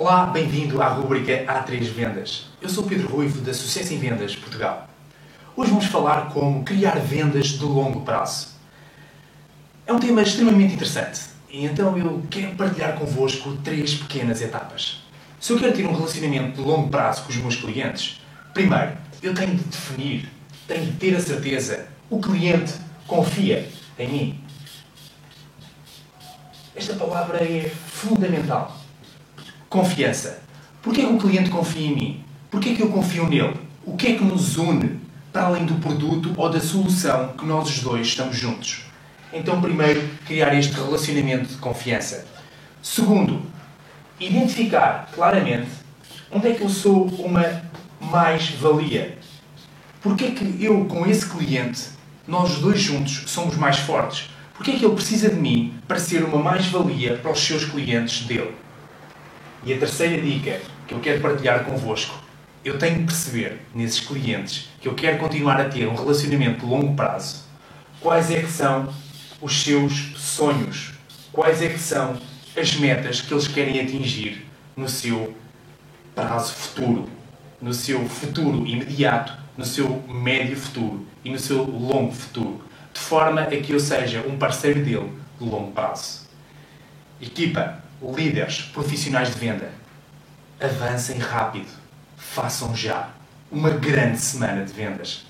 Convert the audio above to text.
Olá, bem-vindo à rubrica A3 Vendas. Eu sou Pedro Ruivo, da Sucesso em Vendas Portugal. Hoje vamos falar como criar vendas de longo prazo. É um tema extremamente interessante e então eu quero partilhar convosco três pequenas etapas. Se eu quero ter um relacionamento de longo prazo com os meus clientes, primeiro, eu tenho de definir, tenho de ter a certeza, o cliente confia em mim. Esta palavra é fundamental. Confiança. Porquê que o cliente confia em mim? Porquê que eu confio nele? O que é que nos une para além do produto ou da solução que nós os dois estamos juntos? Então, primeiro, criar este relacionamento de confiança. Segundo, identificar claramente onde é que eu sou uma mais-valia. Porquê é que eu, com esse cliente, nós dois juntos somos mais fortes? Porquê é que ele precisa de mim para ser uma mais-valia para os seus clientes dele? E a terceira dica que eu quero partilhar convosco, eu tenho de perceber nesses clientes que eu quero continuar a ter um relacionamento de longo prazo, quais é que são os seus sonhos, quais é que são as metas que eles querem atingir no seu prazo futuro, no seu futuro imediato, no seu médio futuro e no seu longo futuro, de forma a que eu seja um parceiro dele de longo prazo. Equipa, líderes, profissionais de venda, avancem rápido, façam já uma grande semana de vendas.